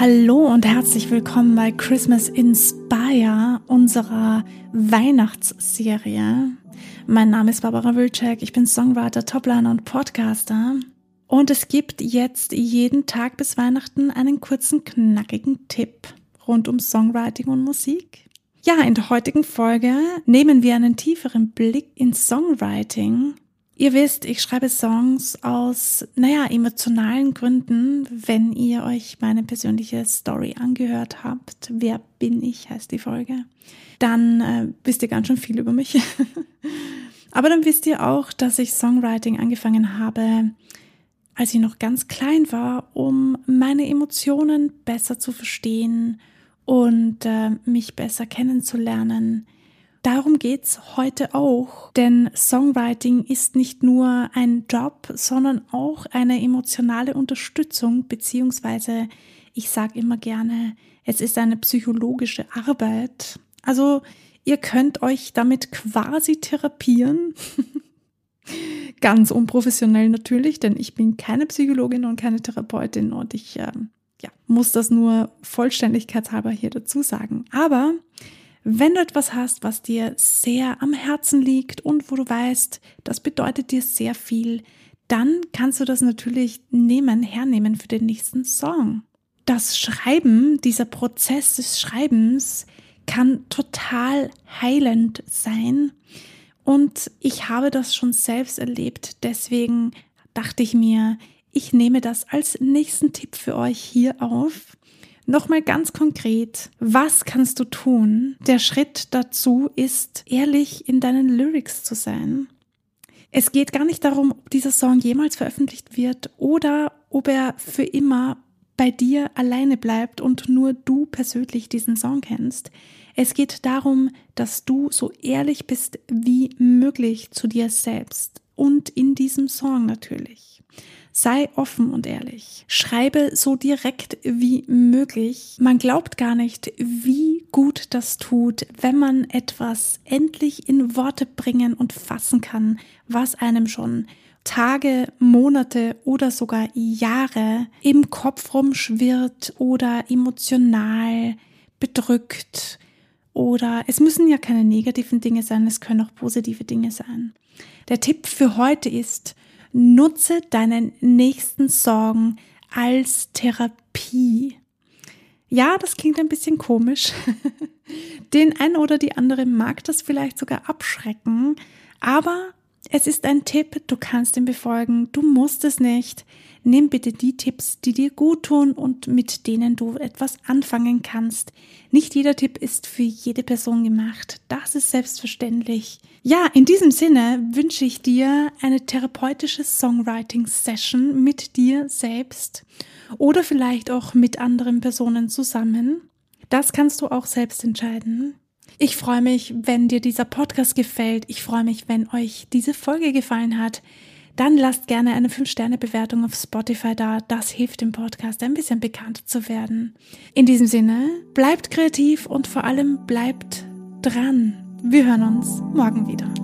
Hallo und herzlich willkommen bei Christmas Inspire, unserer Weihnachtsserie. Mein Name ist Barbara Wilczek, ich bin Songwriter, Topliner und Podcaster. Und es gibt jetzt jeden Tag bis Weihnachten einen kurzen, knackigen Tipp rund um Songwriting und Musik. Ja, in der heutigen Folge nehmen wir einen tieferen Blick in Songwriting Ihr wisst, ich schreibe Songs aus, naja, emotionalen Gründen. Wenn ihr euch meine persönliche Story angehört habt, wer bin ich, heißt die Folge, dann äh, wisst ihr ganz schön viel über mich. Aber dann wisst ihr auch, dass ich Songwriting angefangen habe, als ich noch ganz klein war, um meine Emotionen besser zu verstehen und äh, mich besser kennenzulernen Darum geht's heute auch, denn Songwriting ist nicht nur ein Job, sondern auch eine emotionale Unterstützung, beziehungsweise ich sage immer gerne, es ist eine psychologische Arbeit. Also ihr könnt euch damit quasi therapieren. Ganz unprofessionell natürlich, denn ich bin keine Psychologin und keine Therapeutin und ich äh, ja, muss das nur vollständigkeitshalber hier dazu sagen. Aber wenn du etwas hast, was dir sehr am Herzen liegt und wo du weißt, das bedeutet dir sehr viel, dann kannst du das natürlich nehmen, hernehmen für den nächsten Song. Das Schreiben, dieser Prozess des Schreibens kann total heilend sein. Und ich habe das schon selbst erlebt. Deswegen dachte ich mir, ich nehme das als nächsten Tipp für euch hier auf. Nochmal ganz konkret, was kannst du tun? Der Schritt dazu ist, ehrlich in deinen Lyrics zu sein. Es geht gar nicht darum, ob dieser Song jemals veröffentlicht wird oder ob er für immer bei dir alleine bleibt und nur du persönlich diesen Song kennst. Es geht darum, dass du so ehrlich bist wie möglich zu dir selbst und in diesem Song natürlich. Sei offen und ehrlich. Schreibe so direkt wie möglich. Man glaubt gar nicht, wie gut das tut, wenn man etwas endlich in Worte bringen und fassen kann, was einem schon Tage, Monate oder sogar Jahre im Kopf rumschwirrt oder emotional bedrückt. Oder es müssen ja keine negativen Dinge sein, es können auch positive Dinge sein. Der Tipp für heute ist, Nutze deinen nächsten Sorgen als Therapie. Ja, das klingt ein bisschen komisch. Den einen oder die andere mag das vielleicht sogar abschrecken, aber es ist ein Tipp, du kannst ihn befolgen, du musst es nicht. Nimm bitte die Tipps, die dir gut tun und mit denen du etwas anfangen kannst. Nicht jeder Tipp ist für jede Person gemacht. Das ist selbstverständlich. Ja, in diesem Sinne wünsche ich dir eine therapeutische Songwriting-Session mit dir selbst oder vielleicht auch mit anderen Personen zusammen. Das kannst du auch selbst entscheiden. Ich freue mich, wenn dir dieser Podcast gefällt. Ich freue mich, wenn euch diese Folge gefallen hat dann lasst gerne eine 5-Sterne-Bewertung auf Spotify da. Das hilft dem Podcast ein bisschen bekannter zu werden. In diesem Sinne, bleibt kreativ und vor allem bleibt dran. Wir hören uns morgen wieder.